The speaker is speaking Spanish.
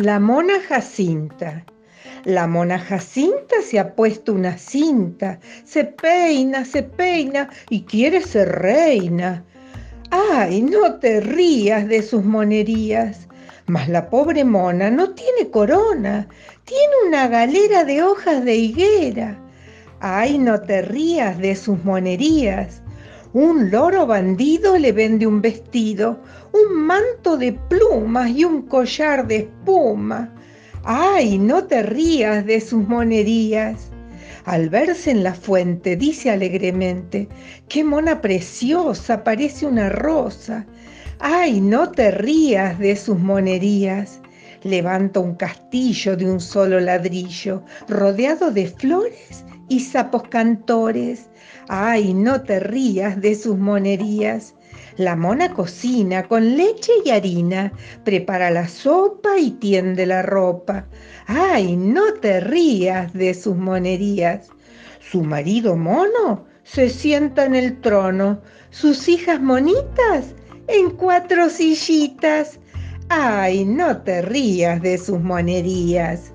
La mona Jacinta. La mona Jacinta se ha puesto una cinta, se peina, se peina y quiere ser reina. Ay, no te rías de sus monerías. Mas la pobre mona no tiene corona, tiene una galera de hojas de higuera. Ay, no te rías de sus monerías. Un loro bandido le vende un vestido, un manto de plumas y un collar de espuma. Ay, no te rías de sus monerías. Al verse en la fuente, dice alegremente, qué mona preciosa, parece una rosa. Ay, no te rías de sus monerías. Levanta un castillo de un solo ladrillo, rodeado de flores y sapos cantores. Ay, no te rías de sus monerías. La mona cocina con leche y harina, prepara la sopa y tiende la ropa. Ay, no te rías de sus monerías. Su marido mono se sienta en el trono, sus hijas monitas en cuatro sillitas. Ay, no te rías de sus monerías.